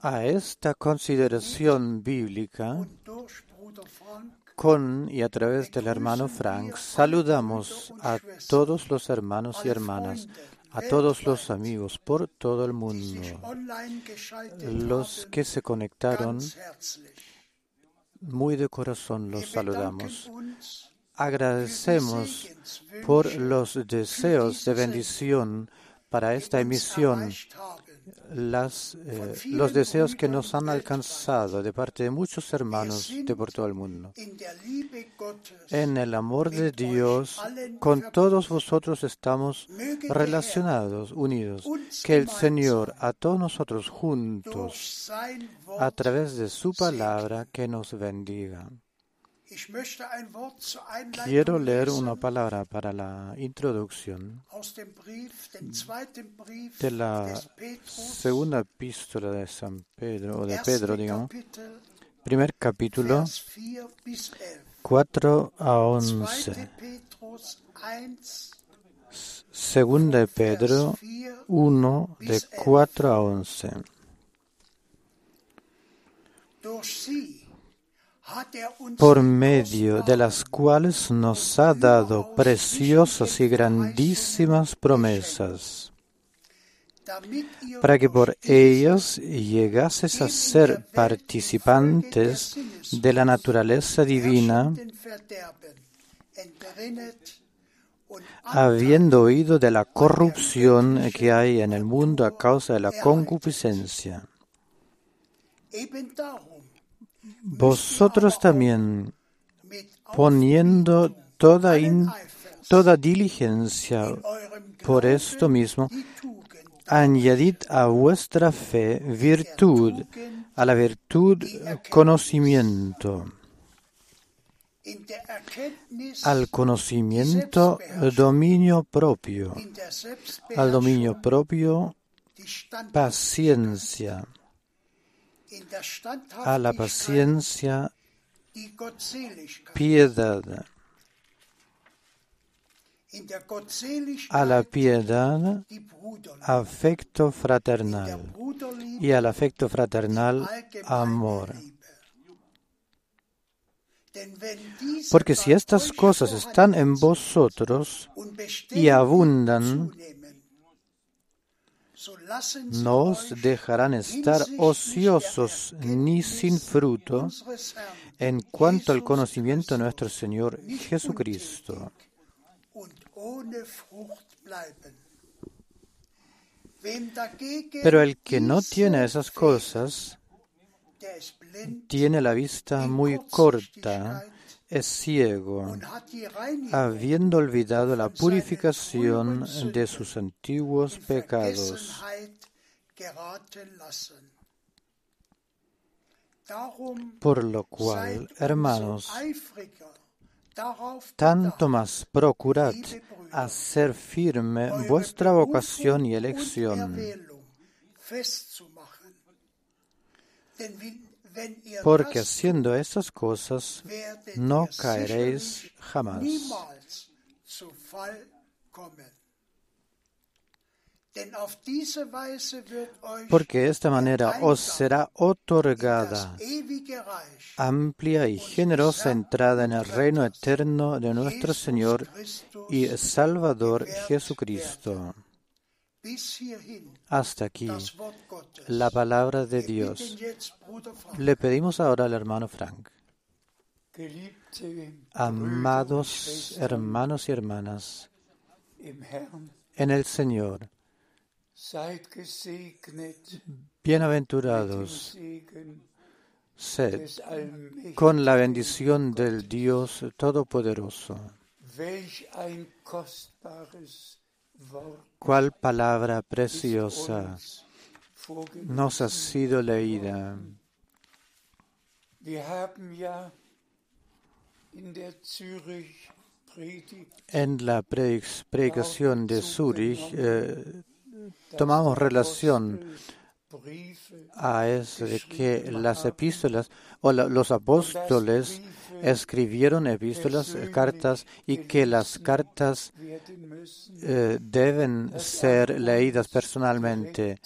A esta consideración bíblica, con y a través del hermano Frank, saludamos a todos los hermanos y hermanas, a todos los amigos por todo el mundo, los que se conectaron, muy de corazón los saludamos. Agradecemos por los deseos de bendición para esta emisión las, eh, los deseos que nos han alcanzado de parte de muchos hermanos de por todo el mundo. En el amor de Dios, con todos vosotros estamos relacionados, unidos. Que el Señor, a todos nosotros juntos, a través de su palabra, que nos bendiga. Quiero leer una palabra para la introducción de la segunda epístola de San Pedro, o de Pedro, digamos, primer capítulo, 4 a 11. Segunda de Pedro 1 de 4 a 11 por medio de las cuales nos ha dado preciosas y grandísimas promesas, para que por ellas llegases a ser participantes de la naturaleza divina, habiendo oído de la corrupción que hay en el mundo a causa de la concupiscencia. Vosotros también, poniendo toda, toda diligencia por esto mismo, añadid a vuestra fe virtud, a la virtud conocimiento, al conocimiento dominio propio, al dominio propio paciencia a la paciencia, piedad, a la piedad, afecto fraternal y al afecto fraternal, amor. Porque si estas cosas están en vosotros y abundan, no os dejarán estar ociosos ni sin fruto en cuanto al conocimiento de nuestro Señor Jesucristo. Pero el que no tiene esas cosas tiene la vista muy corta es ciego, habiendo olvidado la purificación de sus antiguos pecados. Por lo cual, hermanos, tanto más procurad hacer firme vuestra vocación y elección porque haciendo esas cosas no caeréis jamás. Porque de esta manera os será otorgada amplia y generosa entrada en el reino eterno de nuestro Señor y Salvador Jesucristo. Hasta aquí la palabra de Dios. Le pedimos ahora al hermano Frank. Amados hermanos y hermanas, en el Señor, bienaventurados sed con la bendición del Dios Todopoderoso. Cuál palabra preciosa nos ha sido leída. En la predicación de Zurich eh, tomamos relación a eso de que las epístolas o los apóstoles escribieron epístolas, cartas, y que las cartas eh, deben ser leídas personalmente,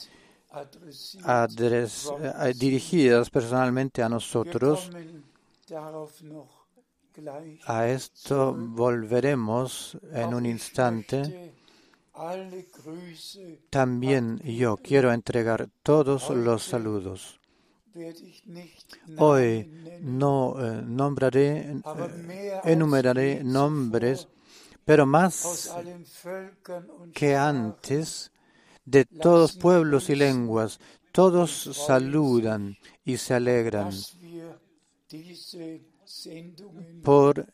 eh, dirigidas personalmente a nosotros. A esto volveremos en un instante. También yo quiero entregar todos los saludos. Hoy no eh, nombraré, eh, enumeraré nombres, pero más que antes, de todos pueblos y lenguas, todos saludan y se alegran por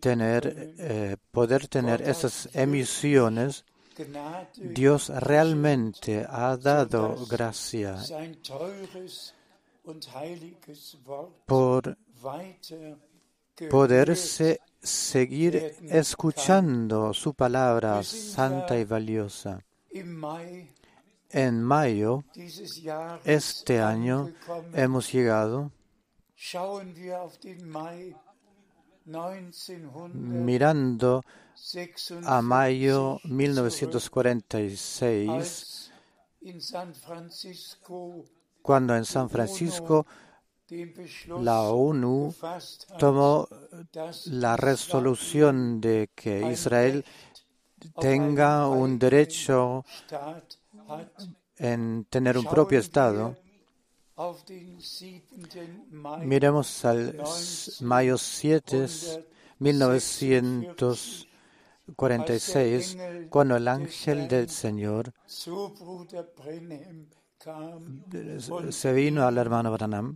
tener, eh, poder tener esas emisiones. Dios realmente ha dado gracia por poderse seguir escuchando su palabra santa y valiosa. En mayo, este año, hemos llegado mirando a mayo 1946, cuando en San Francisco la ONU tomó la resolución de que Israel tenga un derecho en tener un propio Estado. Miremos al mayo 7, 1946, cuando el ángel del Señor se vino al hermano Branham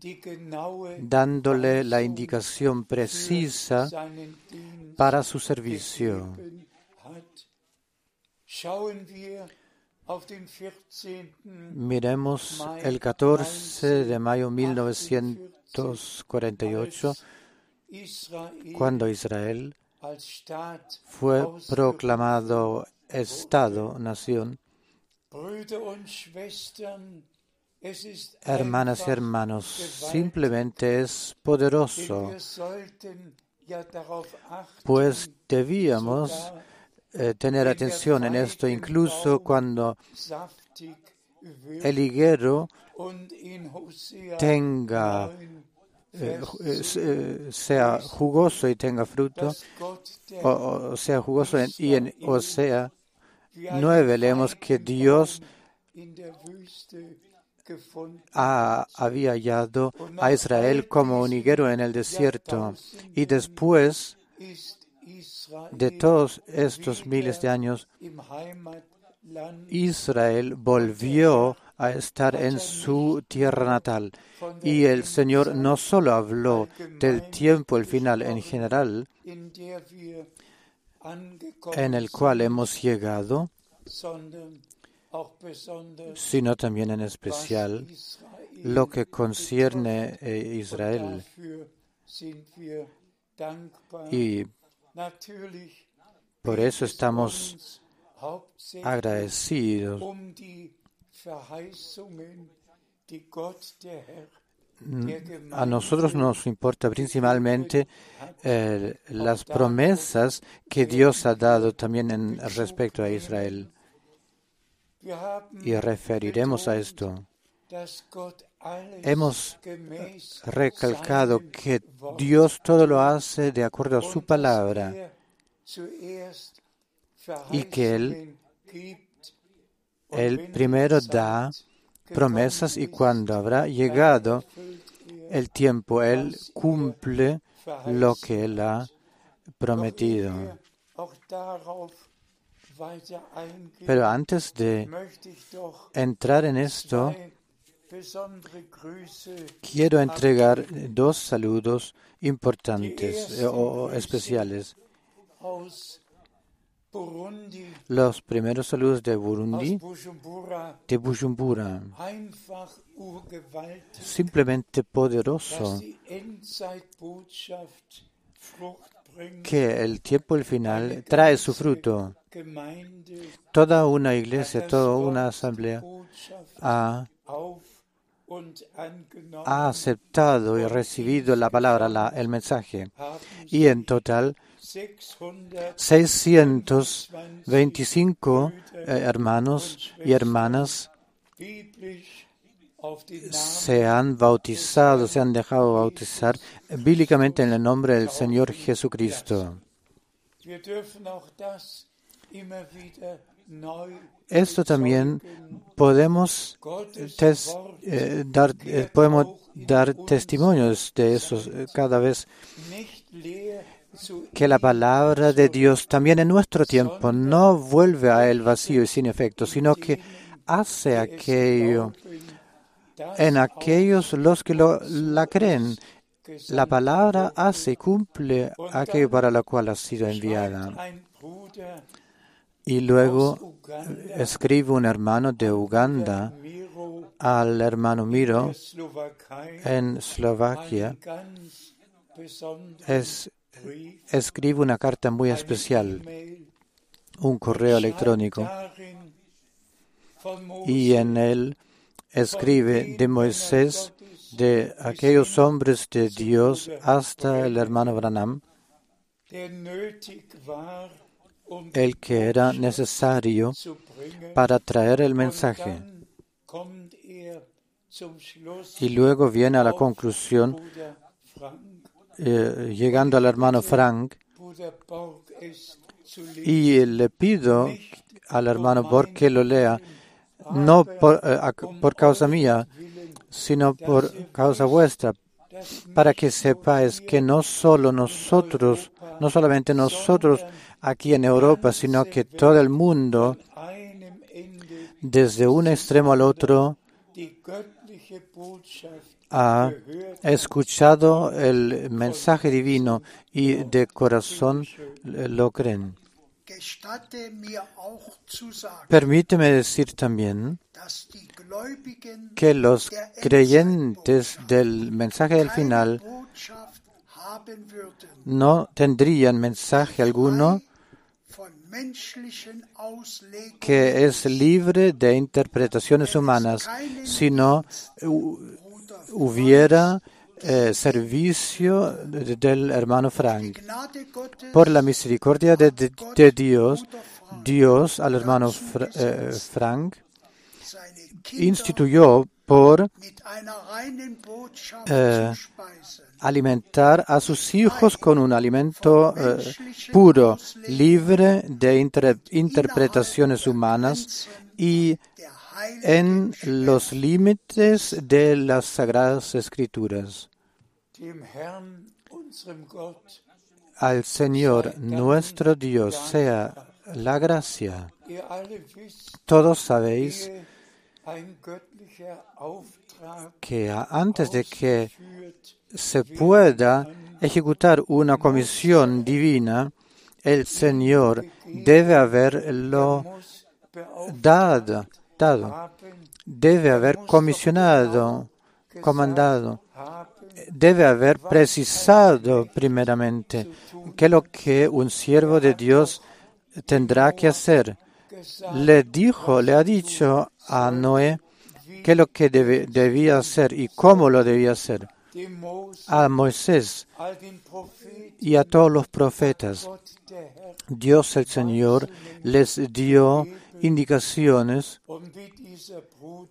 dándole la indicación precisa para su servicio. Miremos el 14 de mayo de 1948, cuando Israel fue proclamado Estado, nación. Hermanas y hermanos, simplemente es poderoso, pues debíamos eh, tener atención en esto, incluso cuando el higuero tenga eh, eh, sea jugoso y tenga fruto, o, sea jugoso y en Osea 9 leemos que Dios había hallado a Israel como un higuero en el desierto y después de todos estos miles de años, Israel volvió a estar en su tierra natal. Y el Señor no solo habló del tiempo, el final en general, en el cual hemos llegado, sino también en especial lo que concierne a Israel. Y por eso estamos agradecidos a nosotros nos importa principalmente eh, las promesas que Dios ha dado también en respecto a Israel. Y referiremos a esto. Hemos recalcado que Dios todo lo hace de acuerdo a su palabra y que Él, Él primero da promesas y cuando habrá llegado el tiempo, Él cumple lo que Él ha prometido. Pero antes de entrar en esto, quiero entregar dos saludos importantes eh, o especiales. Los primeros saludos de Burundi, de Bujumbura, simplemente poderoso, que el tiempo el final trae su fruto. Toda una iglesia, toda una asamblea ha ha aceptado y recibido la palabra, la, el mensaje. Y en total, 625 eh, hermanos y hermanas se han bautizado, se han dejado bautizar bíblicamente en el nombre del Señor Jesucristo. Esto también podemos, eh, dar, eh, podemos dar testimonios de eso eh, cada vez que la palabra de Dios también en nuestro tiempo no vuelve a él vacío y sin efecto, sino que hace aquello en aquellos los que lo, la creen. La palabra hace y cumple aquello para lo cual ha sido enviada. Y luego escribe un hermano de Uganda al hermano Miro en Eslovaquia. Es, escribe una carta muy especial, un correo electrónico, y en él escribe de Moisés, de aquellos hombres de Dios hasta el hermano Branham, el que era necesario para traer el mensaje. Y luego viene a la conclusión, eh, llegando al hermano Frank, y le pido al hermano Borg que lo lea, no por, eh, por causa mía, sino por causa vuestra, para que sepáis que no solo nosotros, no solamente nosotros aquí en Europa, sino que todo el mundo, desde un extremo al otro, ha escuchado el mensaje divino y de corazón lo creen. Permíteme decir también que los creyentes del mensaje del final no tendrían mensaje alguno que es libre de interpretaciones humanas, sino hubiera eh, servicio del hermano Frank. Por la misericordia de, Dios, Dios al hermano eh, Frank instituyó por eh, alimentar a sus hijos con un alimento puro, libre de interpretaciones humanas y en los límites de las sagradas escrituras. Al Señor nuestro Dios sea la gracia. Todos sabéis que antes de que se pueda ejecutar una comisión divina, el Señor debe haberlo dado debe haber comisionado, comandado, debe haber precisado primeramente qué es lo que un siervo de Dios tendrá que hacer. Le dijo, le ha dicho a Noé qué es lo que debía hacer y cómo lo debía hacer. A Moisés y a todos los profetas. Dios el Señor les dio indicaciones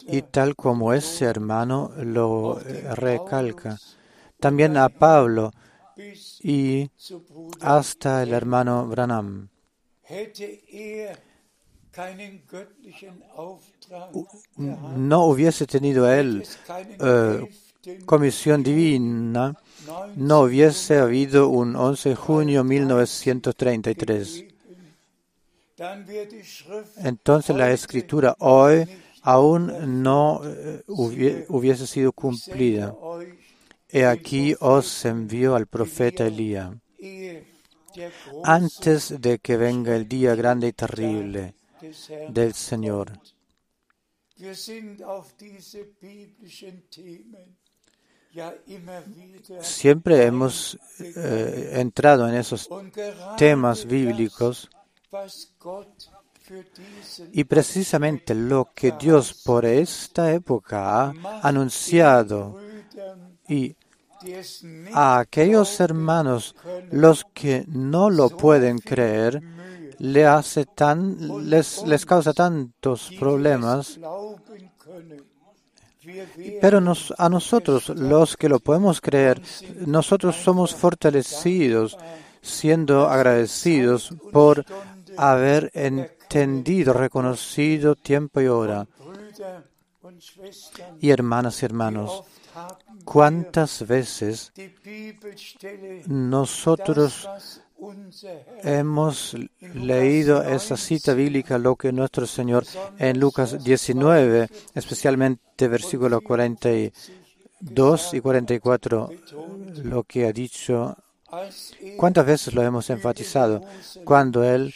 y tal como ese hermano lo recalca. También a Pablo y hasta el hermano Branham. No hubiese tenido él eh, comisión divina, no hubiese habido un 11 de junio de 1933 entonces la escritura hoy aún no eh, hubiese sido cumplida. He aquí os envió al profeta Elías. antes de que venga el día grande y terrible del Señor. Siempre hemos eh, entrado en esos temas bíblicos Y precisamente lo que Dios por esta época ha anunciado y a aquellos hermanos, los que no lo pueden creer, le hace tan, les, les causa tantos problemas. Pero nos, a nosotros, los que lo podemos creer, nosotros somos fortalecidos, siendo agradecidos por haber entendido, reconocido tiempo y hora. Y hermanas y hermanos, ¿cuántas veces nosotros hemos leído esa cita bíblica, lo que nuestro Señor en Lucas 19, especialmente versículo 42 y 44, lo que ha dicho. ¿Cuántas veces lo hemos enfatizado? Cuando Él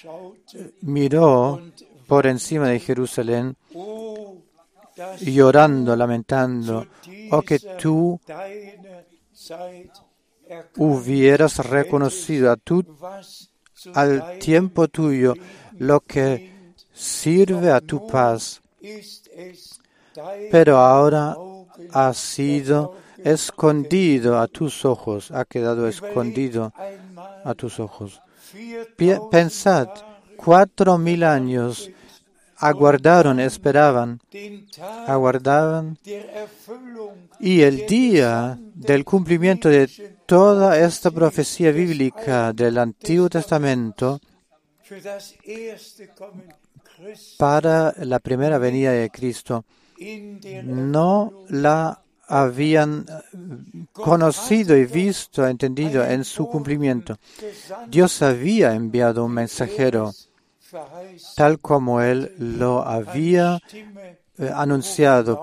miró por encima de Jerusalén, llorando, lamentando, o que tú hubieras reconocido a tu, al tiempo tuyo lo que sirve a tu paz, pero ahora ha sido escondido a tus ojos, ha quedado escondido a tus ojos. Pensad, cuatro mil años aguardaron, esperaban, aguardaban. Y el día del cumplimiento de toda esta profecía bíblica del Antiguo Testamento para la primera venida de Cristo no la habían conocido y visto, entendido en su cumplimiento. Dios había enviado un mensajero tal como él lo había eh, anunciado,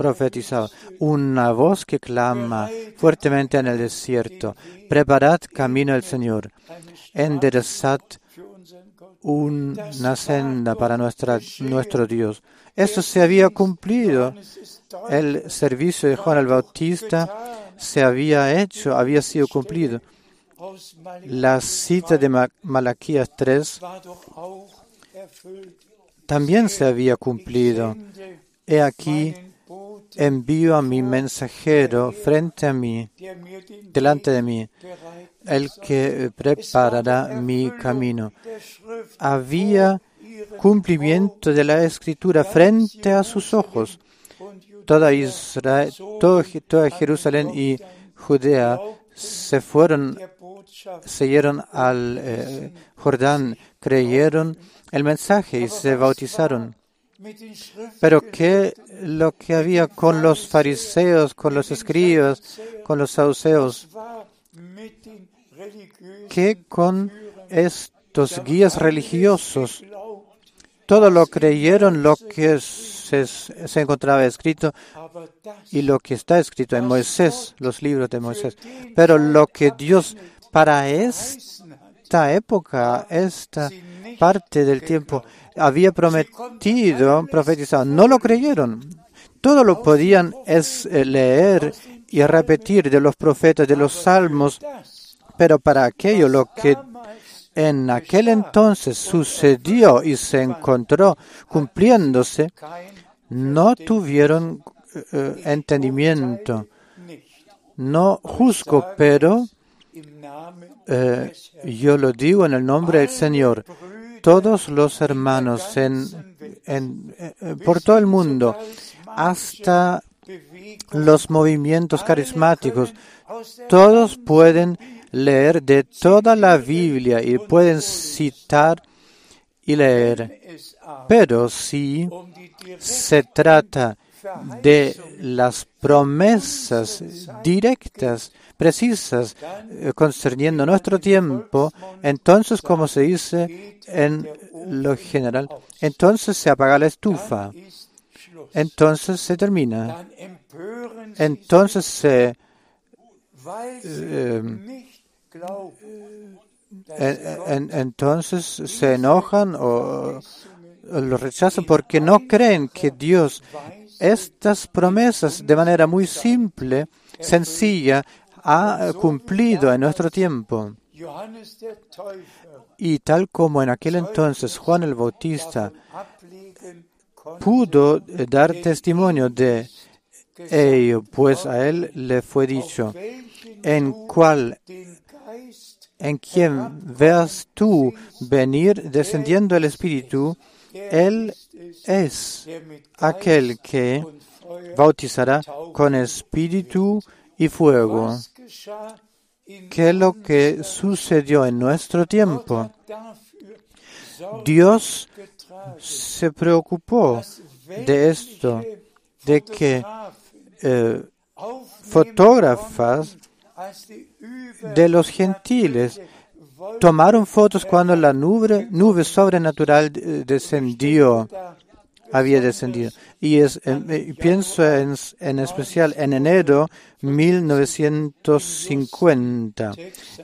profetizado. Una voz que clama fuertemente en el desierto. Preparad camino al Señor. Enderezad una senda para nuestra, nuestro Dios. Esto se había cumplido. El servicio de Juan el Bautista se había hecho, había sido cumplido. La cita de Malaquías 3 también se había cumplido. He aquí, envío a mi mensajero frente a mí, delante de mí, el que preparará mi camino. Había cumplimiento de la escritura frente a sus ojos. Toda Israel, toda Jerusalén y Judea se fueron siguieron al eh, Jordán, creyeron el mensaje y se bautizaron. Pero ¿qué lo que había con los fariseos, con los escribas, con los saduceos? ¿Qué con estos guías religiosos? Todo lo creyeron lo que se, encontraba escrito y lo que está escrito en Moisés, los libros de Moisés. Pero lo que Dios para esta época, esta parte del tiempo, había prometido, profetizado. No lo creyeron. Todo lo podían es eh, leer y repetir de los profetas, de los salmos, pero para aquello lo que en aquel entonces sucedió y se encontró cumpliéndose, no tuvieron uh, entendimiento. No juzgo, pero eh, yo lo digo en el nombre del Señor. Todos los hermanos en, en, eh, por todo el mundo, hasta los movimientos carismáticos, todos pueden leer de toda la Biblia y pueden citar y leer. Pero si se trata de las promesas directas precisas eh, concerniendo nuestro tiempo, entonces, como se dice en lo general, entonces se apaga la estufa, entonces se termina, entonces se... Eh, entonces se enojan o lo rechazan porque no creen que Dios estas promesas de manera muy simple, sencilla, ha cumplido en nuestro tiempo. Y tal como en aquel entonces Juan el Bautista pudo dar testimonio de ello, pues a él le fue dicho, en cual en quien veas tú venir descendiendo el Espíritu, Él es aquel que bautizará con Espíritu y fuego. ¿Qué es lo que sucedió en nuestro tiempo? Dios se preocupó de esto, de que eh, fotógrafas de los gentiles tomaron fotos cuando la nube, nube sobrenatural descendió, había descendido. Y es, pienso en, en especial en enero 1950,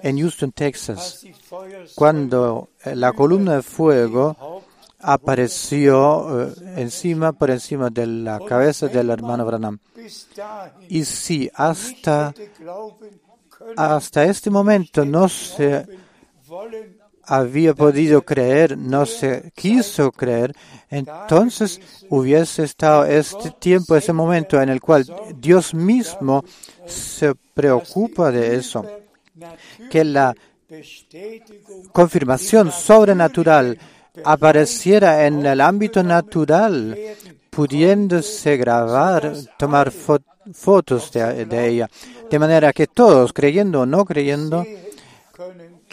en Houston, Texas, cuando la columna de fuego apareció eh, encima, por encima de la cabeza del hermano Branham. Y sí, hasta, hasta este momento no se había podido creer, no se quiso creer, entonces hubiese estado este tiempo, ese momento en el cual Dios mismo se preocupa de eso, que la confirmación sobrenatural apareciera en el ámbito natural, pudiéndose grabar, tomar fotos de, ella, de manera que todos, creyendo o no creyendo,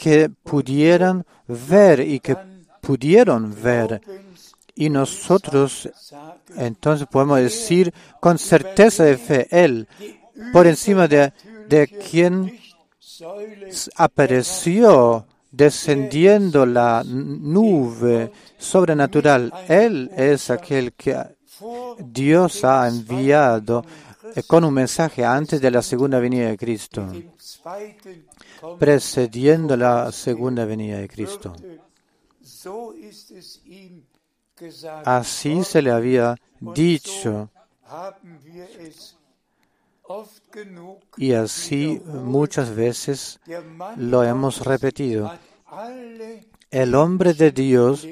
que pudieran ver y que pudieron ver. Y nosotros entonces podemos decir con certeza de fe, Él, por encima de, de quien apareció descendiendo la nube sobrenatural. Él es aquel que Dios ha enviado con un mensaje antes de la segunda venida de Cristo, precediendo la segunda venida de Cristo. Así se le había dicho y así muchas veces lo hemos repetido. El hombre de Dios,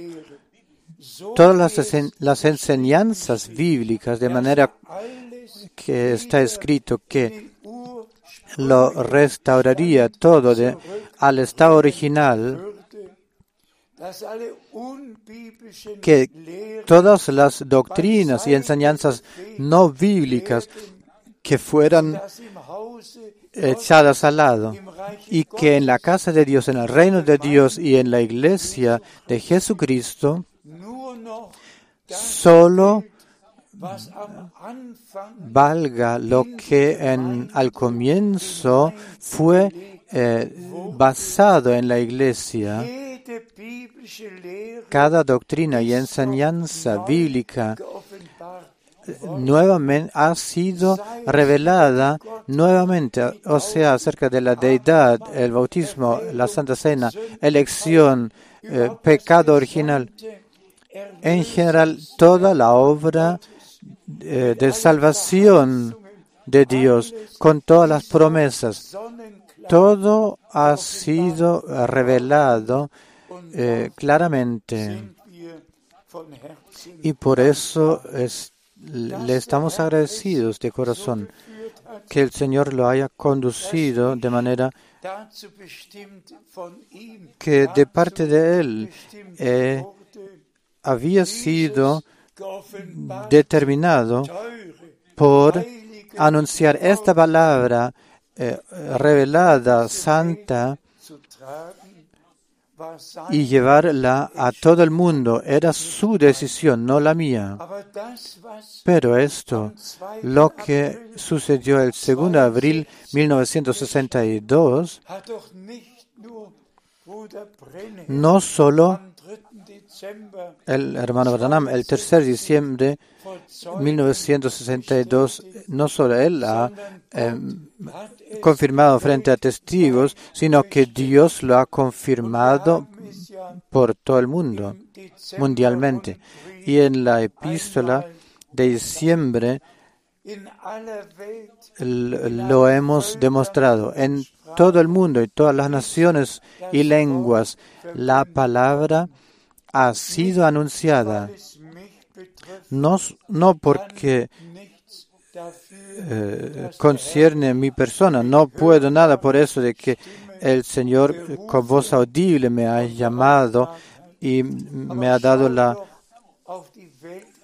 todas las, enseñanzas bíblicas, de manera que está escrito que lo restauraría todo al estado original, que todas las doctrinas y enseñanzas no bíblicas que fueran echadas al lado y que en la casa de Dios, en el reino de Dios y en la iglesia de Jesucristo, solo valga lo que en, al comienzo fue eh, basado en la iglesia. Cada doctrina y enseñanza bíblica nuevamente ha sido revelada nuevamente, o sea, acerca de la deidad, el bautismo, la Santa Cena, elección, eh, pecado original. En general, toda la obra eh, de salvación de Dios, con todas las promesas, todo ha sido revelado eh, claramente. Y por eso es le estamos agradecidos de corazón que el Señor lo haya conducido de manera que de parte de Él eh, había sido determinado por anunciar esta palabra eh, revelada, santa, y llevarla a todo el mundo. Era su decisión, no la mía. Pero esto, lo que sucedió el 2 de abril 1962, no solo el hermano Branham, el 3 de diciembre 1962, no solo él ha em, confirmado frente a testigos, sino que Dios lo ha confirmado por todo el mundo, mundialmente. Y en la epístola de diciembre lo hemos demostrado en todo el mundo y todas las naciones y lenguas. La palabra ha sido anunciada, no, no porque eh, concierne mi persona, no puedo nada por eso de que el Señor con voz audible me ha llamado y me ha dado la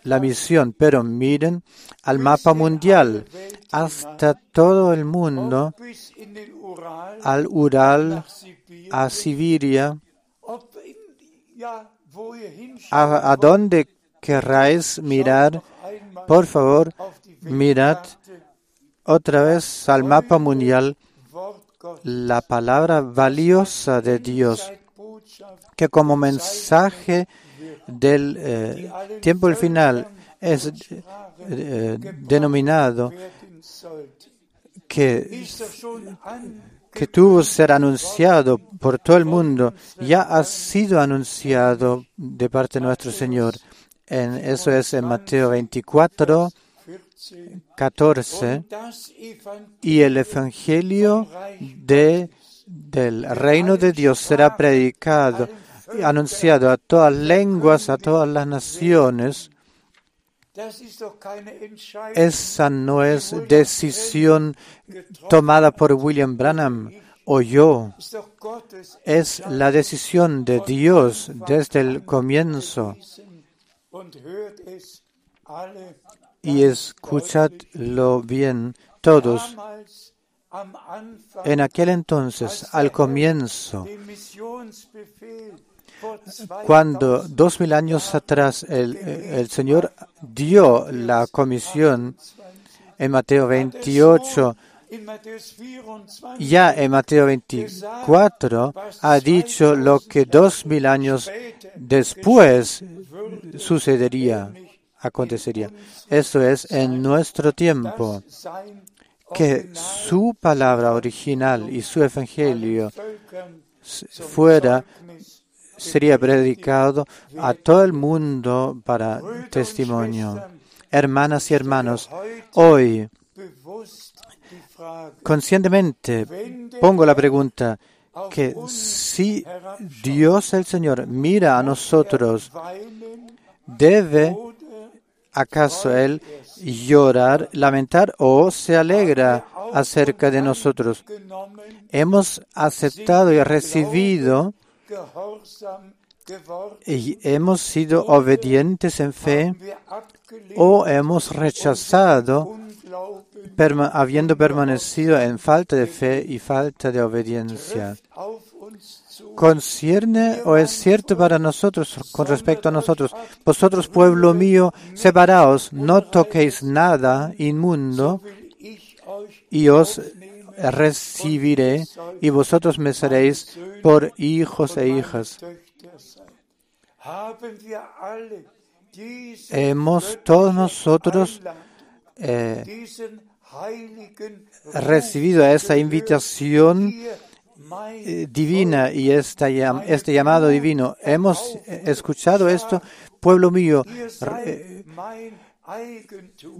la misión, pero miren al mapa mundial, hasta todo el mundo, al Ural, a Siberia, a, a donde querráis mirar, por favor, mirad otra vez al mapa mundial. La palabra valiosa de Dios, que como mensaje del eh, tiempo del final es eh, denominado que, que tuvo ser anunciado por todo el mundo, ya ha sido anunciado de parte de nuestro Señor. Eso es en Mateo 24, 14. Y el Evangelio de, del reino de Dios será predicado anunciado a todas lenguas, a todas las naciones. Esa no es decisión tomada por William Branham o yo. Es la decisión de Dios desde el comienzo. Y escuchadlo bien todos. En aquel entonces, al comienzo, cuando dos mil años atrás el, Señor dio la comisión en Mateo 28, ya en Mateo 24 ha dicho lo que dos mil años después sucedería, acontecería. Eso es en nuestro tiempo, que su palabra original y su evangelio fuera sería predicado a todo el mundo para testimonio. Hermanas y hermanos, hoy conscientemente pongo la pregunta que si Dios el Señor mira a nosotros, ¿debe acaso Él llorar, lamentar o se alegra acerca de nosotros? Hemos aceptado y recibido y hemos sido obedientes en fe o hemos rechazado habiendo permanecido en falta de fe y falta de obediencia. ¿Concierne o es cierto para nosotros con respecto a nosotros? Vosotros, pueblo mío, separaos, no toquéis nada inmundo y os recibiré y vosotros me seréis por hijos e hijas. Hemos todos nosotros eh, recibido esa invitación eh, divina y este llamado divino. Hemos escuchado esto, pueblo mío,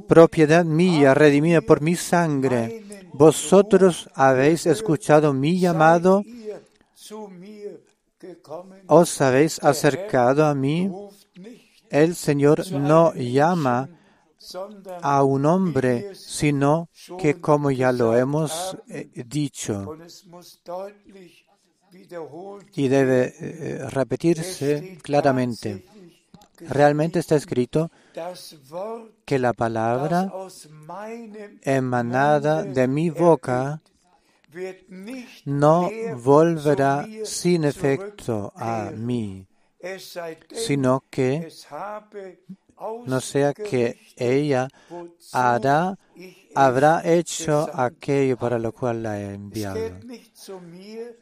propiedad mía, redimida por mi sangre. Vosotros habéis escuchado mi llamado, os habéis acercado a mí. El Señor no llama a un hombre, sino que como ya lo hemos eh, dicho, y debe eh, repetirse claramente. Realmente está escrito que la palabra emanada de mi boca no volverá sin efecto a mí, sino que no sea que ella hará, habrá hecho aquello para lo cual la he enviado.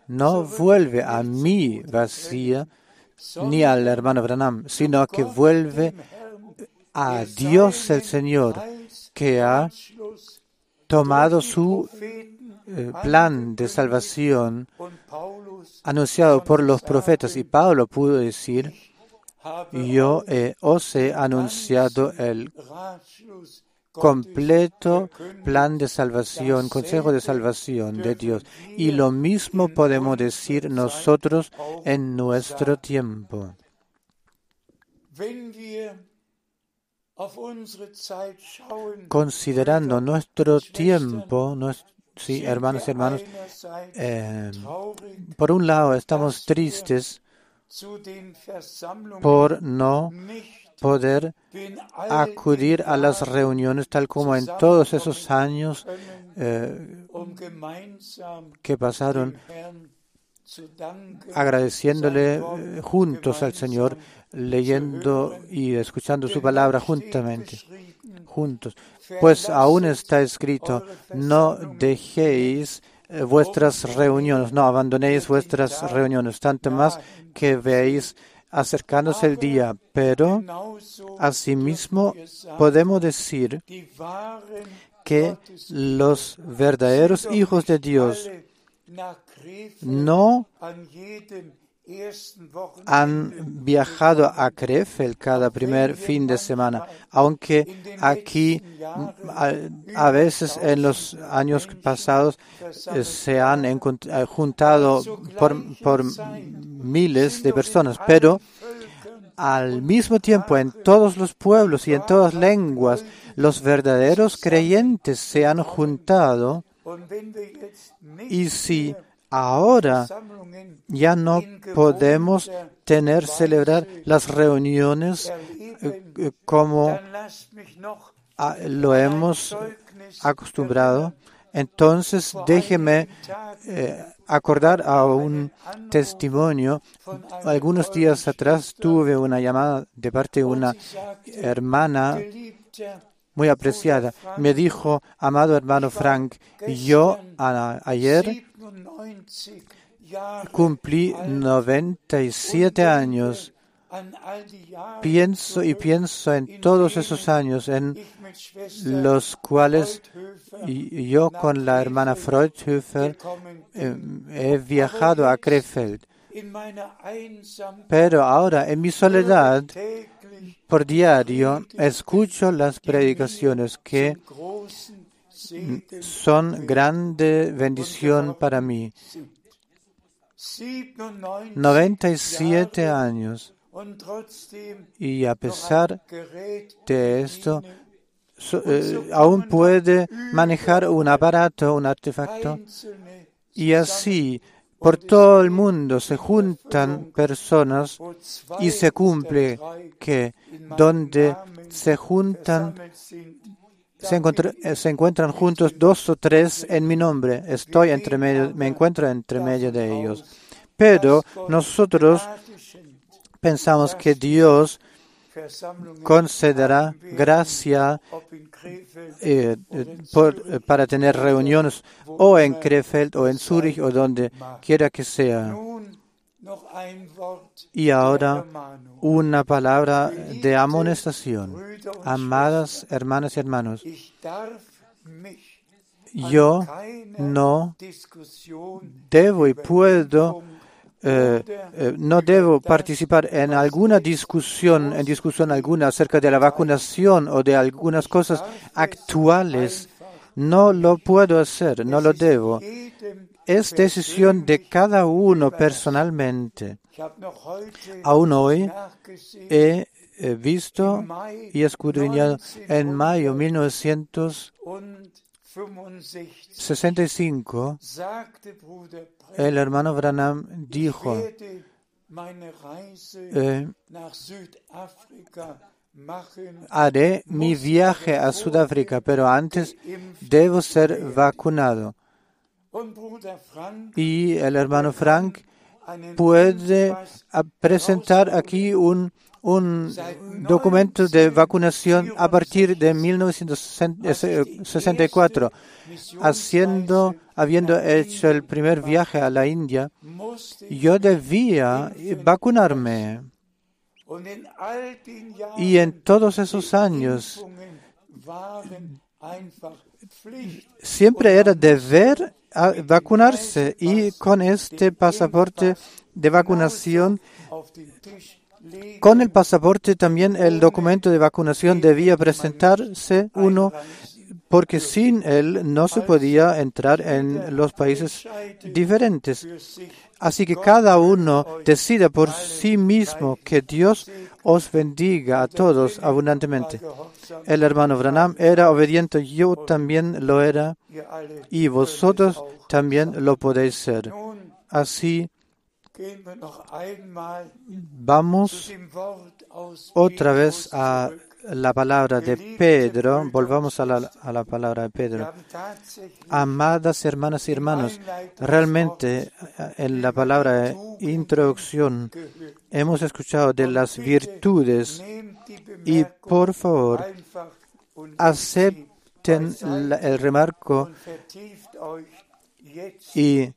No vuelve a mí vacía, ni al hermano Branham, sino que vuelve a Dios el Señor, que ha tomado su eh, plan de salvación anunciado por los profetas. Y Pablo pudo decir, yo os he anunciado el completo plan de salvación, consejo de salvación de Dios. Y lo mismo podemos decir nosotros en nuestro tiempo. Considerando nuestro tiempo, sí, hermanos y hermanos, eh, por un lado estamos tristes por no poder acudir a las reuniones tal como en todos esos años eh, que pasaron agradeciéndole eh, juntos al Señor, leyendo y escuchando su palabra juntamente, juntos. Pues aún está escrito, no dejéis eh, vuestras reuniones, no abandonéis vuestras reuniones, tanto más que veáis acercándose el día, pero asimismo podemos decir que los verdaderos hijos de Dios no han viajado a Krefeld cada primer fin de semana, aunque aquí a, veces en los años pasados eh, se han eh, juntado por, miles de personas, pero al mismo tiempo en todos los pueblos y en todas lenguas los verdaderos creyentes se han juntado y si ahora ya no podemos tener, celebrar las reuniones eh, eh, como lo hemos acostumbrado. Entonces, déjeme eh, acordar a un testimonio. Algunos días atrás tuve una llamada de parte de una hermana muy apreciada. Me dijo, amado hermano Frank, yo ayer cumplí 97 años. Pienso y pienso en todos esos años en los cuales yo con la hermana Freudhöfer em, he viajado a Krefeld. Pero ahora en mi soledad, por diario, escucho las predicaciones que son grande bendición para mí. 97 años. Y a pesar de esto, eh, aún puede manejar un aparato, un artefacto. Y así, por todo el mundo se juntan personas y se cumple que donde se juntan se, encuentran juntos dos o tres en mi nombre. Estoy entre medio, me encuentro entre medio de ellos. Pero nosotros pensamos que Dios concederá gracia eh, eh, para tener reuniones o en Krefeld o en Zurich o donde quiera que sea. Y ahora una palabra de amonestación. Amadas hermanas y hermanos, yo no debo y puedo eh, eh, no debo participar en alguna discusión, en discusión alguna acerca de la vacunación o de algunas cosas actuales. No lo puedo hacer, no lo debo es decisión de cada uno personalmente. Aún hoy he visto y escudriñado en mayo de 1965, el hermano Branham dijo, eh, haré mi viaje a Sudáfrica, pero antes debo ser vacunado. Y el hermano Frank puede presentar aquí un, un documento de vacunación a partir de 1964. Haciendo, habiendo hecho el primer viaje a la India, yo debía vacunarme. Y en todos esos años siempre era deber vacunarse y con este pasaporte de vacunación Con el pasaporte también el documento de vacunación debía presentarse uno porque sin él no se podía entrar en los países diferentes. Así que cada uno decida por sí mismo que Dios os bendiga a todos abundantemente. El hermano Branham era obediente, yo también lo era, y vosotros también lo podéis ser. Así vamos otra vez a la palabra de Pedro, volvamos a la, a la, palabra de Pedro. Amadas hermanas y hermanos, realmente en la palabra de introducción hemos escuchado de las virtudes y por favor acepten el remarco y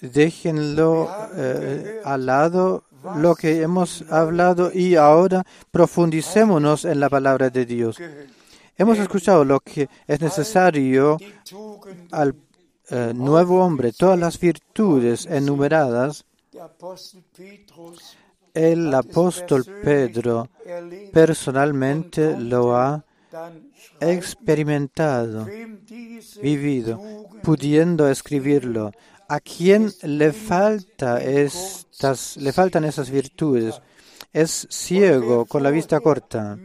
déjenlo eh, al lado lo que hemos hablado y ahora profundicémonos en la palabra de Dios. Hemos escuchado lo que es necesario al eh, nuevo hombre, todas las virtudes enumeradas. El apóstol Pedro personalmente lo ha experimentado, vivido, pudiendo escribirlo. ¿A quién le falta le faltan esas virtudes? Es ciego, con la vista corta.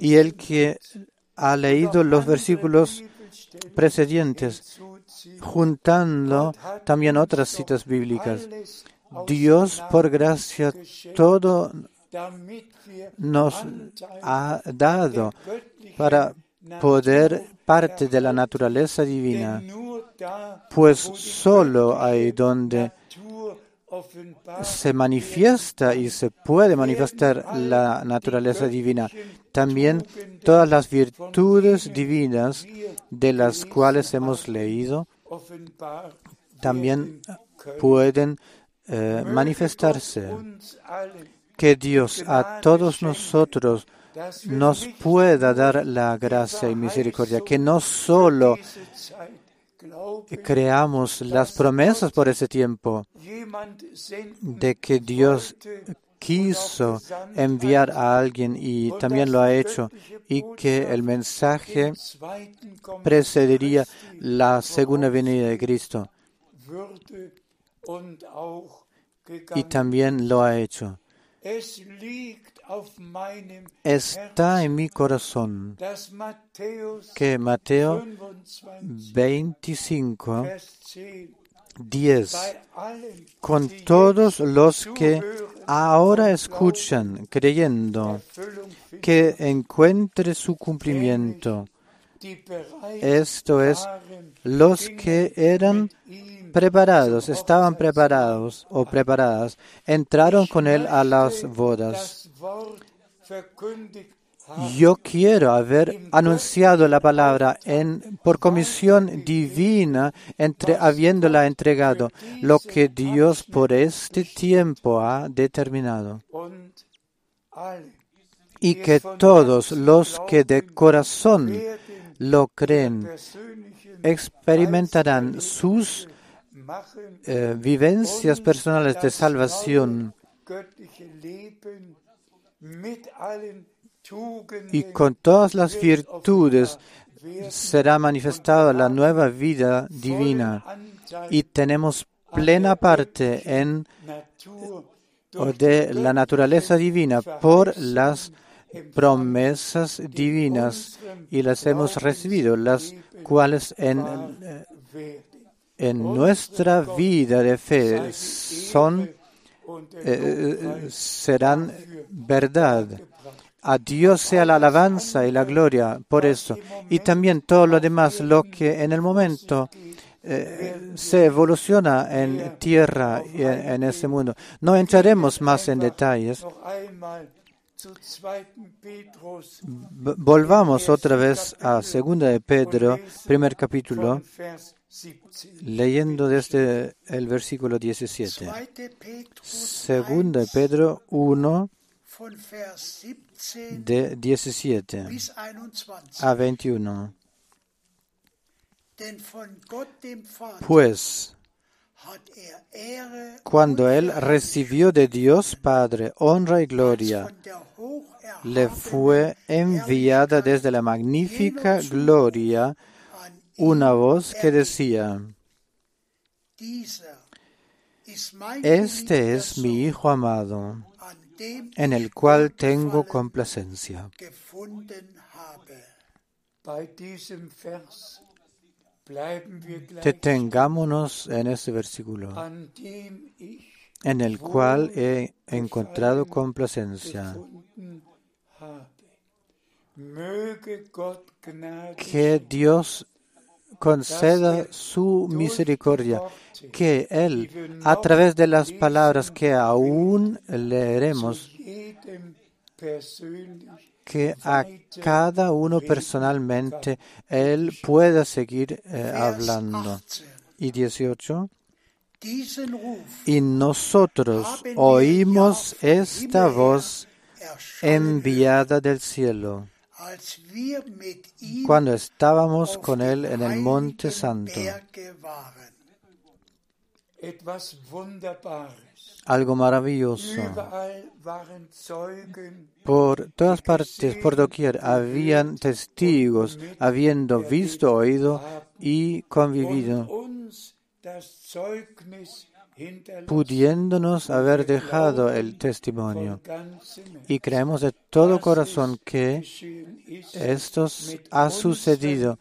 Y el que ha leído los versículos precedentes, juntando también otras citas bíblicas. Dios, por gracia, todo nos ha dado para poder parte de la naturaleza divina pues solo hay donde se manifiesta y se puede manifestar la naturaleza divina. También todas las virtudes divinas de las cuales hemos leído también pueden eh, manifestarse. Que Dios a todos nosotros nos pueda dar la gracia y misericordia, que no solo creamos las promesas por ese tiempo de que Dios quiso enviar a alguien y también lo ha hecho y que el mensaje precedería la segunda venida de Cristo y también lo ha hecho. Está en mi corazón que Mateo 25, 10, con todos los que ahora escuchan, creyendo que encuentre su cumplimiento. Esto es, los que eran preparados, estaban preparados o preparadas, entraron con él a las bodas. Yo quiero haber anunciado la palabra en, por comisión divina, entre, habiéndola entregado, lo que Dios por este tiempo ha determinado. Y que todos los que de corazón lo creen experimentarán sus eh, vivencias personales de salvación y con todas las virtudes será manifestada la nueva vida divina y tenemos plena parte en de la naturaleza divina por las promesas divinas y las hemos recibido, las cuales en, eh, en nuestra vida de fe son, eh, serán verdad. A Dios sea la alabanza y la gloria por eso. Y también todo lo demás, lo que en el momento eh, se evoluciona en tierra y en, en ese mundo. No entraremos más en detalles. Volvamos otra vez a Segunda de Pedro, primer capítulo, leyendo desde el versículo 17. Segunda Pedro 1, de 17 a 21. Pues cuando él recibió de Dios Padre honra y gloria, le fue enviada desde la magnífica gloria una voz que decía, Este es mi Hijo amado, en el cual tengo complacencia. Detengámonos en este versículo, en el cual he encontrado complacencia. Que Dios conceda su misericordia, que Él, a través de las palabras que aún leeremos, que a cada uno personalmente Él pueda seguir eh, hablando. Y 18. Y nosotros oímos esta voz enviada del cielo cuando estábamos con Él en el Monte Santo. Algo maravilloso. Por todas partes, por doquier, habían testigos, habiendo visto, oído y convivido pudiéndonos haber dejado el testimonio. Y creemos de todo corazón que esto ha sucedido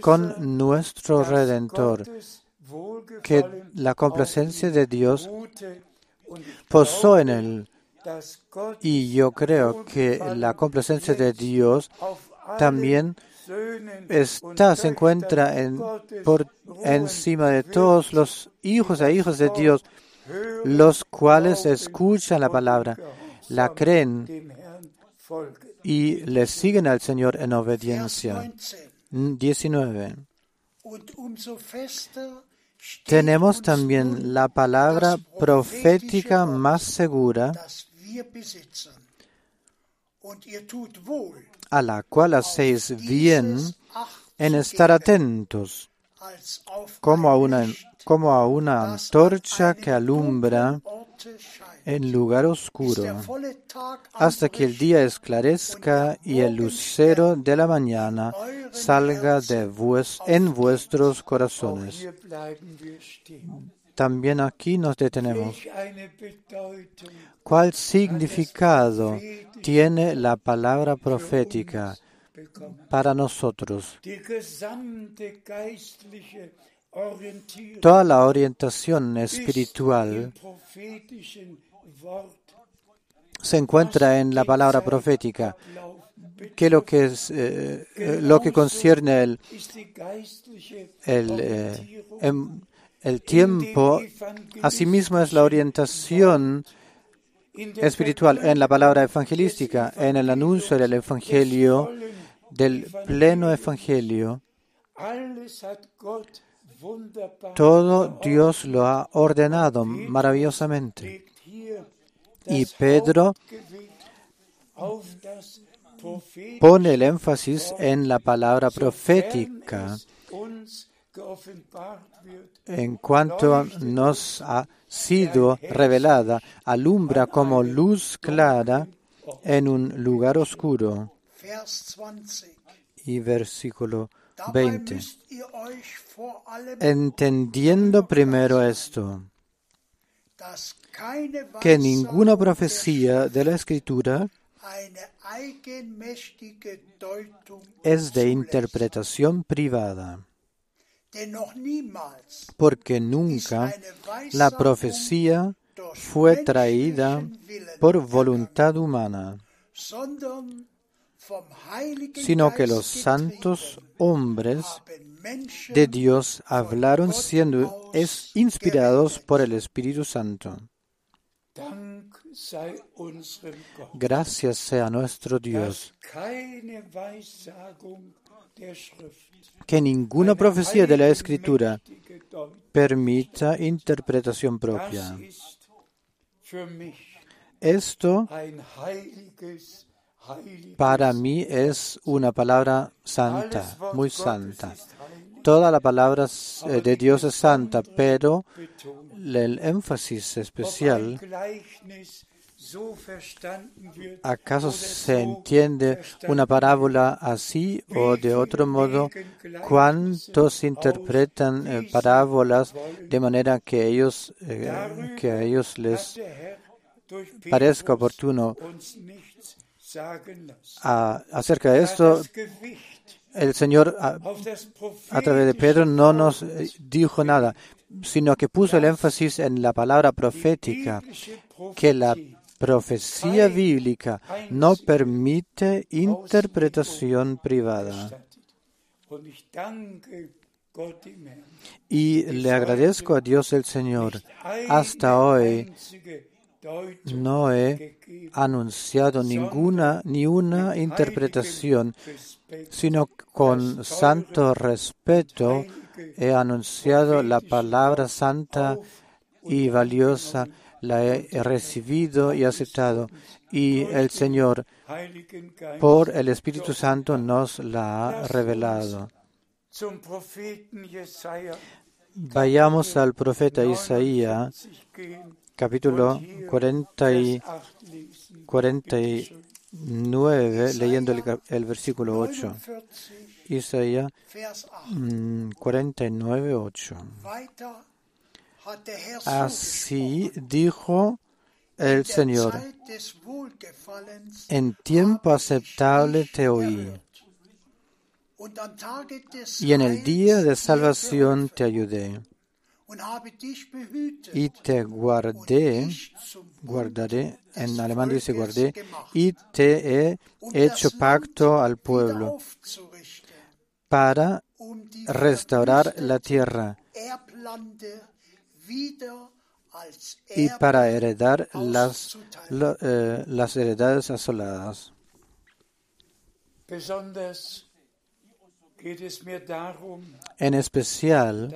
con nuestro Redentor, que la complacencia de Dios posó en él. Y yo creo que la complacencia de Dios también está, se encuentra en, por encima de todos los hijos e hijos de Dios, los cuales escuchan la palabra, la creen y le siguen al Señor en obediencia. 19. Tenemos también la palabra profética más segura a la cual hacéis bien en estar atentos, como a una, como a una antorcha que alumbra en lugar oscuro, hasta que el día esclarezca y el lucero de la mañana salga en vuestros corazones. También aquí nos detenemos. ¿Cuál significado tiene la palabra profética para nosotros? Toda la orientación espiritual se encuentra en la palabra profética, que lo que es eh, eh, lo que concierne el, el, eh, el tiempo, asimismo es la orientación espiritual en la palabra evangelística, en el anuncio del evangelio, del pleno evangelio. Todo Dios lo ha ordenado maravillosamente. Y Pedro pone el énfasis en la palabra profética en cuanto nos ha sido revelada, alumbra como luz clara en un lugar oscuro. Y versículo 20. Entendiendo primero esto, que ninguna profecía de la Escritura es de interpretación privada porque nunca la profecía fue traída por voluntad humana, sino que los santos hombres de Dios hablaron siendo inspirados por el Espíritu Santo. Gracias sea nuestro Dios que ninguna profecía de la Escritura permita interpretación propia. Esto para mí es una palabra santa, muy santa. Toda la palabra eh, de Dios es santa, pero el énfasis especial ¿Acaso se entiende una parábola así o de otro modo? ¿Cuántos interpretan eh, parábolas de manera que ellos eh, que a ellos les parezca oportuno? acerca de esto, el Señor a, través de Pedro no nos eh, dijo nada, sino que puso el énfasis en la palabra profética, que la profecía bíblica no permite interpretación privada. Y le agradezco a Dios el Señor. Hasta hoy no he anunciado ninguna ni una interpretación, sino con santo respeto he anunciado la palabra santa y valiosa, la he recibido y aceptado, y el Señor, por el Espíritu Santo, nos la ha revelado. Vayamos al profeta Isaías, capítulo 40 y 49, leyendo el, el versículo 8. Isaías 49, 8. Así dijo el Señor, en tiempo aceptable te oí, y en el día de salvación te ayudé, y te guardé, guardaré, en alemán dice guardé, y te he hecho pacto al pueblo para restaurar la tierra y para heredar las, eh, las heredades asoladas. En especial,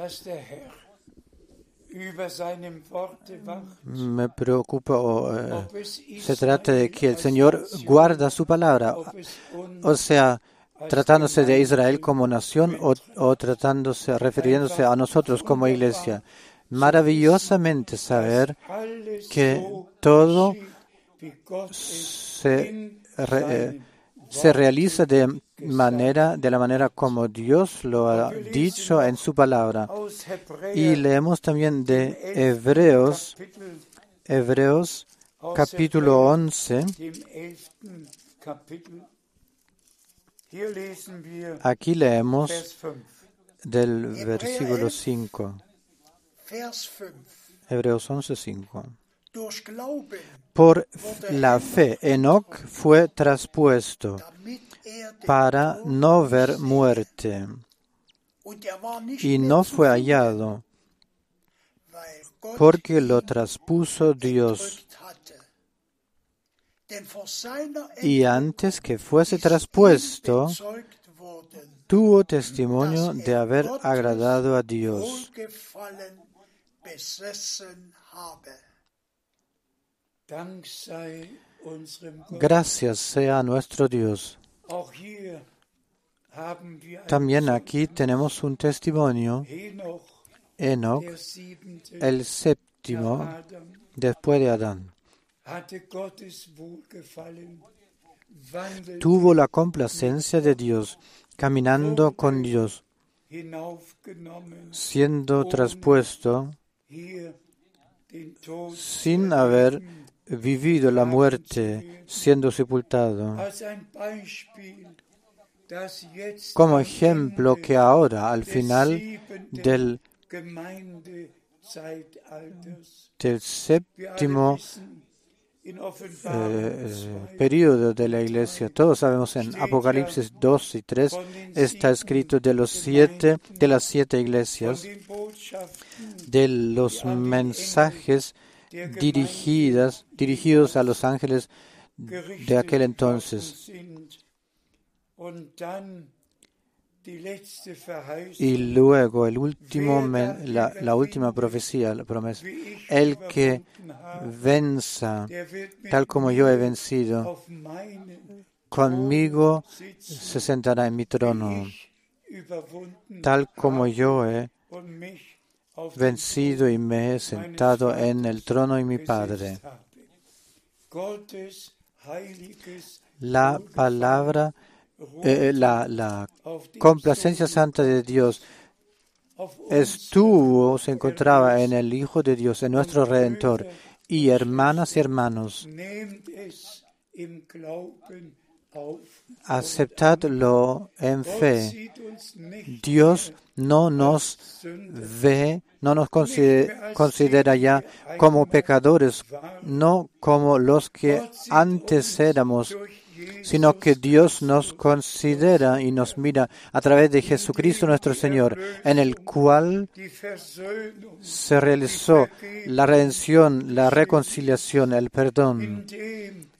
me preocupa o eh, se trata de que el Señor guarda su palabra, o sea, tratándose de Israel como nación o, o tratándose, refiriéndose a nosotros como iglesia. Maravillosamente saber que todo se, eh, se realiza de manera de la manera como Dios lo ha dicho en su palabra. Y leemos también de Hebreos Hebreos capítulo 11 Aquí leemos del versículo 5. Hebreos 11:5. Por la fe, Enoch fue traspuesto para no ver muerte. Y no fue hallado porque lo traspuso Dios. Y antes que fuese traspuesto, tuvo testimonio de haber agradado a Dios. Gracias sea nuestro Dios. También aquí tenemos un testimonio. Enoch, el séptimo después de Adán, tuvo la complacencia de Dios, caminando con Dios, siendo traspuesto sin haber vivido la muerte, siendo sepultado. Como ejemplo que ahora, al final del, séptimo eh, periodo de la iglesia. Todos sabemos en Apocalipsis 2 y 3 está escrito de los siete, de las siete iglesias, de los mensajes dirigidas, dirigidos a los ángeles de aquel entonces. Y luego el último, la, última profecía, la promesa, el que venza tal como yo he vencido, conmigo se sentará en mi trono tal como yo he vencido y me he sentado en el trono de mi Padre. La palabra, eh, la, la complacencia santa de Dios estuvo, se encontraba en el Hijo de Dios, en nuestro Redentor. Y hermanas y hermanos, aceptadlo en fe. Dios no nos ve, no nos considera, ya como pecadores, no como los que antes éramos, sino que Dios nos considera y nos mira a través de Jesucristo nuestro Señor, en el cual se realizó la redención, la reconciliación, el perdón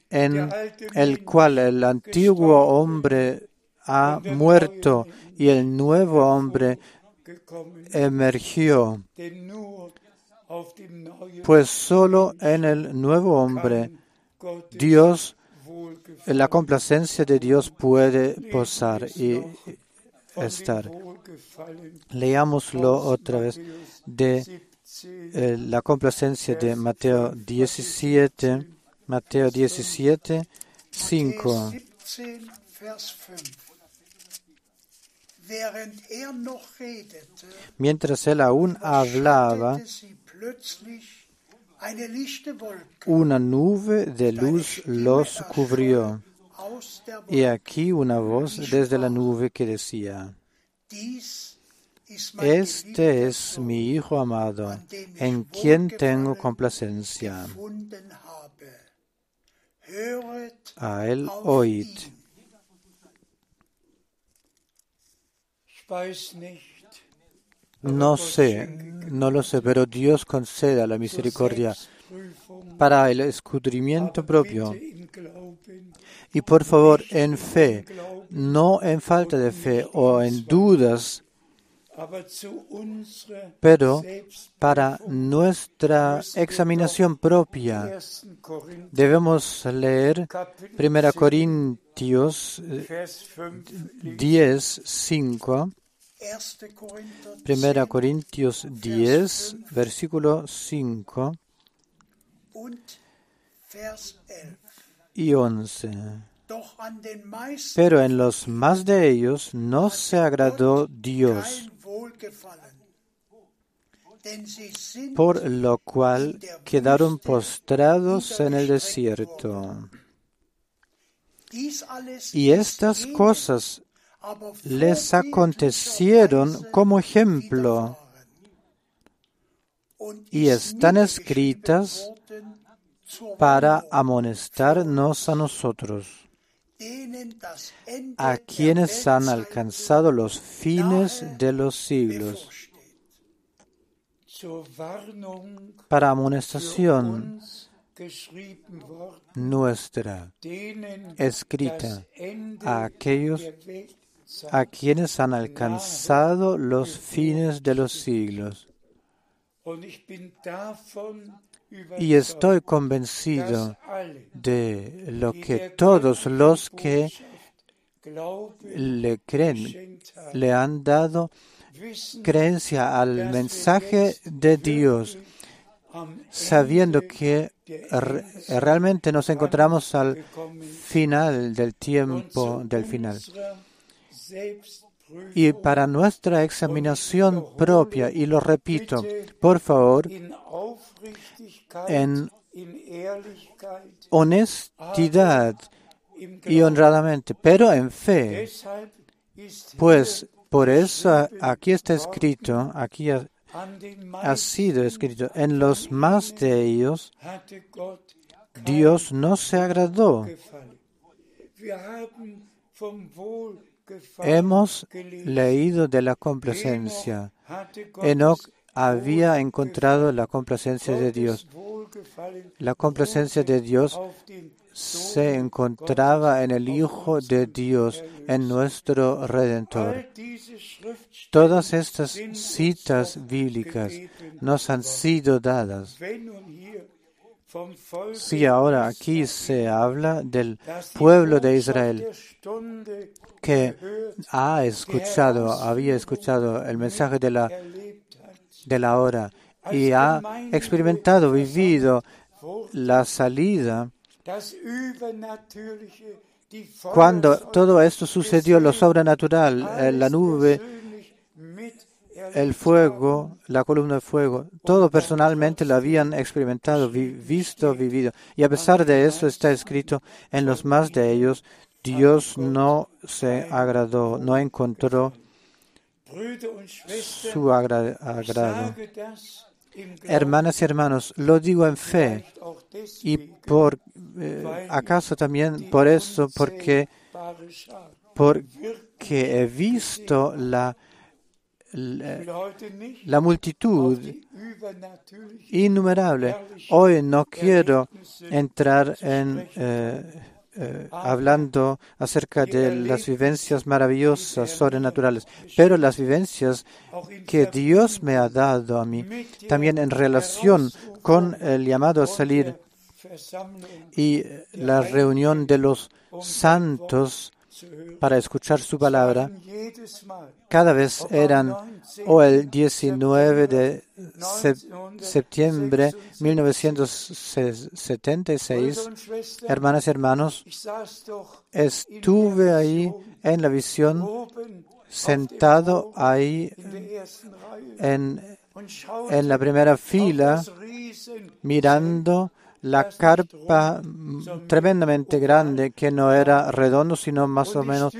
en el cual el antiguo hombre ha muerto y el nuevo hombre emergió. Pues solo en el nuevo hombre Dios, la complacencia de Dios puede posar y estar. Leámoslo otra vez de eh, la complacencia de Mateo 17 Mateo 17, 5. Mientras él aún hablaba, una nube de luz los cubrió. Y aquí una voz desde la nube que decía, Este es mi Hijo amado, en quien tengo complacencia a él oíd. No sé, no lo sé, pero Dios conceda la misericordia para el escudrimiento propio. Y por favor, en fe, no en falta de fe o en dudas pero para nuestra examinación propia debemos leer 1 Corintios 10, 5. 1 Corintios 10, versículo 5 y 11. Pero en los más de ellos no se agradó Dios por lo cual quedaron postrados en el desierto. Y estas cosas les acontecieron como ejemplo. y están escritas para amonestarnos a nosotros a quienes han alcanzado los fines de los siglos, para amonestación nuestra, escrita a aquellos a quienes han alcanzado los fines de los siglos. Y estoy convencido de lo que todos los que le creen le han dado creencia al mensaje de Dios, sabiendo que realmente nos encontramos al final del tiempo del final. Y para nuestra examinación propia, y lo repito, por favor, en honestidad y honradamente, pero en fe. Pues por eso aquí está escrito, aquí ha, sido escrito, en los más de ellos Dios no se agradó. Hemos leído de la complacencia. Enoch había encontrado la complacencia de Dios. La complacencia de Dios se encontraba en el Hijo de Dios, en nuestro Redentor. Todas estas citas bíblicas nos han sido dadas. Sí, ahora aquí se habla del pueblo de Israel que ha escuchado, había escuchado el mensaje de la, de la hora y ha experimentado, vivido la salida. Cuando todo esto sucedió, lo sobrenatural, eh, la nube, el fuego, la columna de fuego, todo personalmente lo habían experimentado, visto, vivido. Y a pesar de eso está escrito en los más de ellos, Dios no se agradó, no encontró su agrado. Hermanas y hermanos, lo digo en fe y por eh, acaso también por eso, porque, porque he visto la, la, multitud innumerable. Hoy no quiero entrar en eh, eh, hablando acerca de las vivencias maravillosas, sobrenaturales, pero las vivencias que Dios me ha dado a mí, también en relación con el llamado a salir y la reunión de los santos para escuchar su palabra, cada vez eran o el 19 de septiembre 1976, hermanas y hermanos, estuve ahí en la visión, sentado ahí en, en la primera fila, mirando la carpa tremendamente grande que no era redondo, sino más o menos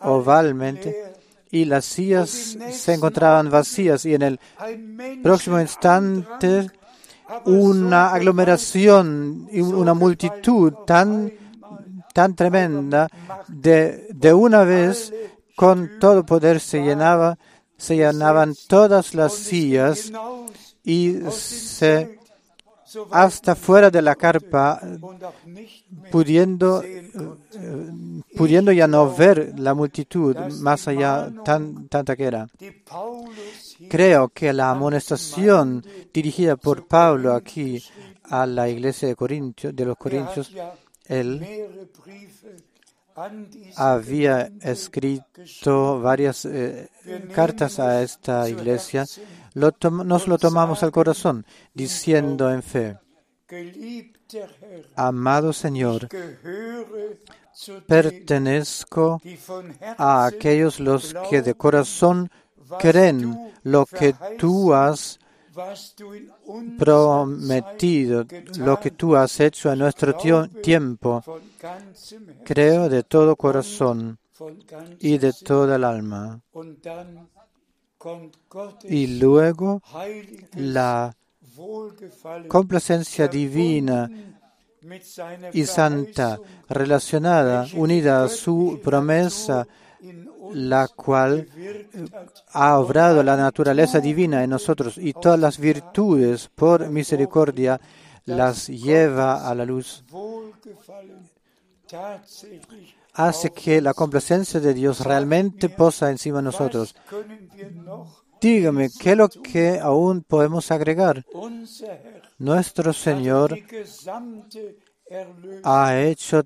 ovalmente. Y las sillas se encontraban vacías y en el próximo instante una aglomeración y una multitud tan, tan tremenda de, de una vez con todo poder se llenaba, se llenaban todas las sillas y se hasta fuera de la carpa, pudiendo, eh, pudiendo ya no ver la multitud más allá tan, tanta que era. Creo que la amonestación dirigida por Pablo aquí a la iglesia de, Corintios, de los Corintios, él había escrito varias eh, cartas a esta iglesia nos lo tomamos al corazón, diciendo en fe, Amado Señor, pertenezco a aquellos los que de corazón creen lo que tú has prometido, lo que tú has hecho en nuestro tiempo. Creo de todo corazón y de toda el alma. Y luego la complacencia divina y santa relacionada, unida a su promesa, la cual eh, ha obrado la naturaleza divina en nosotros y todas las virtudes por misericordia las lleva a la luz hace que la complacencia de Dios realmente posa encima de nosotros. Dígame, ¿qué es lo que aún podemos agregar? Nuestro Señor ha hecho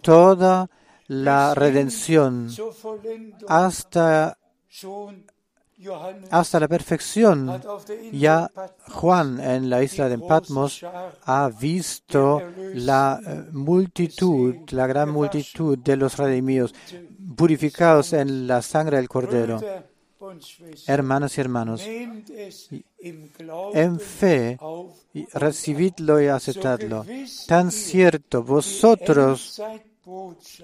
toda la redención hasta hasta la perfección. Ya Juan en la isla de Patmos ha visto la eh, multitud, la gran multitud de los redimidos, purificados en la sangre del Cordero. Hermanos y hermanos, en fe, recibidlo y aceptadlo. Tan cierto, vosotros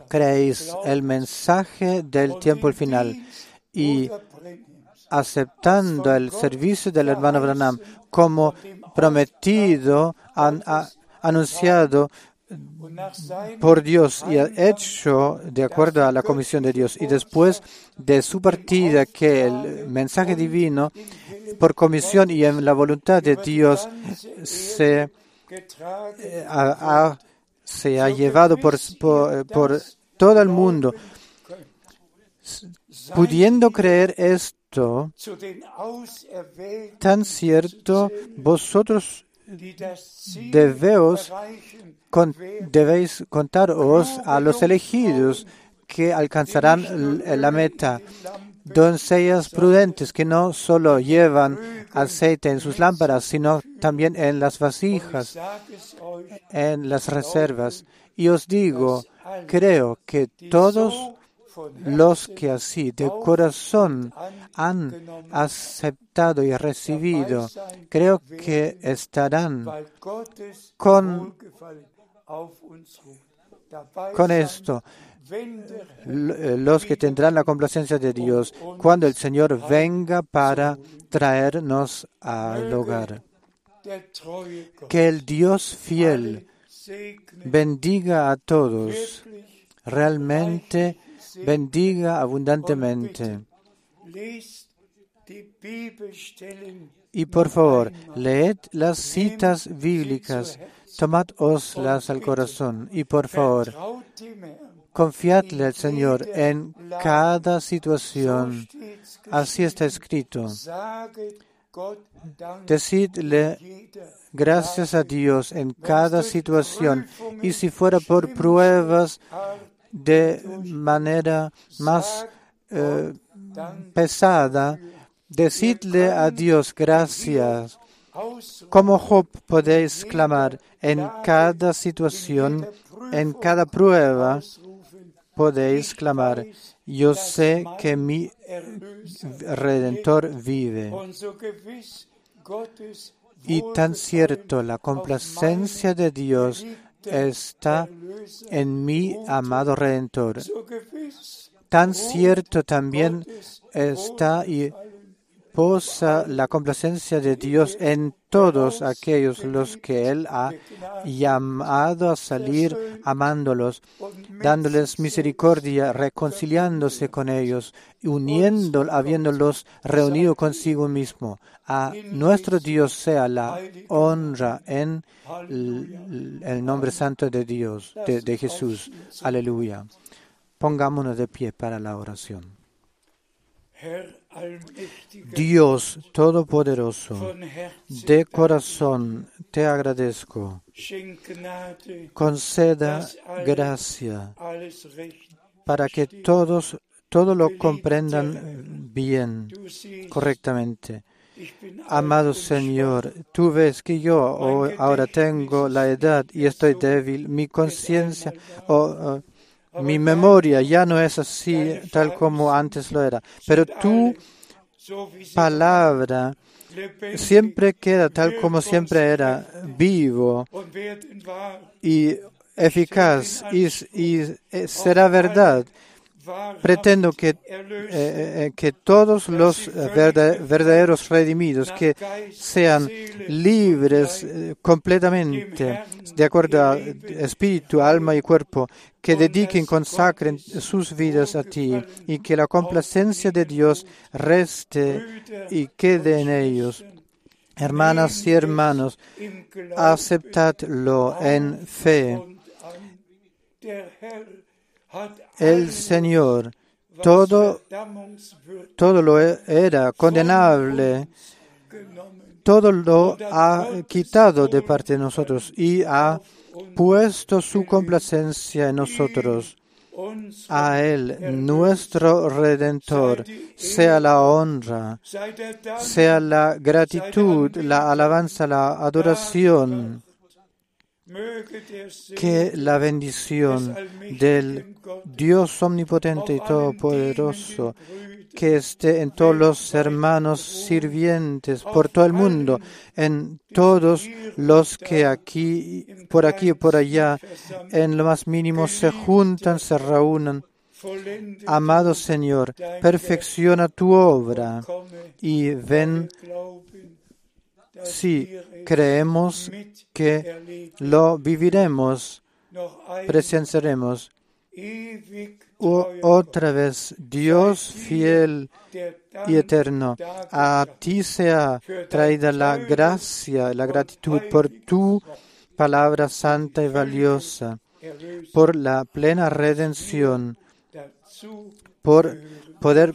creéis el mensaje del tiempo final y aceptando el servicio del hermano Branham como prometido, anunciado por Dios y hecho de acuerdo a la comisión de Dios. Y después de su partida, que el mensaje divino, por comisión y en la voluntad de Dios, se, eh, ha, llevado por, por todo el mundo, pudiendo creer tan cierto vosotros con, debéis contaros a los elegidos que alcanzarán la meta. Doncellas prudentes que no solo llevan aceite en sus lámparas, sino también en las vasijas, en las reservas. Y os digo, creo que todos los que así de corazón han aceptado y recibido, creo que estarán con, con esto los que tendrán la complacencia de Dios cuando el Señor venga para traernos al hogar. Que el Dios fiel bendiga a todos, realmente bendiga abundantemente. Y por favor, leed las citas bíblicas, tomadoslas al corazón y por favor, confiadle al Señor en cada situación. Así está escrito. Decidle gracias a Dios en cada situación y si fuera por pruebas de manera más eh, pesada, decidle a Dios gracias. Como Job podéis clamar en cada situación, en cada prueba, podéis clamar, yo sé que mi redentor vive. Y tan cierto la complacencia de Dios está en mi amado Redentor. Tan cierto también está y posa la complacencia de Dios en todos aquellos los que Él ha llamado a salir amándolos, dándoles misericordia, reconciliándose con ellos, uniendo, habiéndolos reunido consigo mismo. A nuestro Dios sea la honra en el nombre santo de Dios, de, de Jesús. Aleluya. Pongámonos de pie para la oración. Dios Todopoderoso, de corazón te agradezco. Conceda gracia para que todos todo lo comprendan bien, correctamente. Amado Señor, tú ves que yo ahora tengo la edad y estoy débil, mi conciencia oh, mi memoria ya no es así tal como antes lo era, pero tu palabra siempre queda tal como siempre era, vivo y eficaz y, será verdad Pretendo que, eh, eh, que todos los verdaderos redimidos, que sean libres eh, completamente, de acuerdo a espíritu, alma y cuerpo, que dediquen, consacren sus vidas a ti y que la complacencia de Dios reste y quede en ellos. Hermanas y hermanos, aceptadlo en fe el Señor todo, todo lo era condenable, todo lo ha quitado de parte de nosotros y ha puesto su complacencia en nosotros. A Él, nuestro Redentor, sea la honra, sea la gratitud, la alabanza, la adoración que la bendición del Dios omnipotente y todopoderoso que esté en todos los hermanos sirvientes por todo el mundo, en todos los que aquí, por aquí y por allá, en lo más mínimo se juntan, se reúnan. Amado Señor, perfecciona tu obra y ven si creemos que lo viviremos, presenciaremos. otra vez, Dios fiel y eterno, a ti sea traída la gracia, la gratitud por tu palabra santa y valiosa, por la plena redención, por poder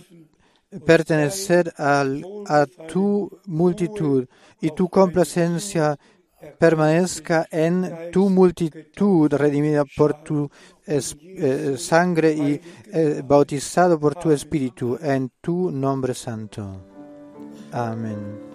pertenecer a tu multitud y tu complacencia permanezca en tu multitud, redimida por tu eh, sangre y eh, bautizado por tu espíritu, en tu nombre santo. Amén.